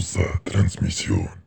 Sousa Transmisión.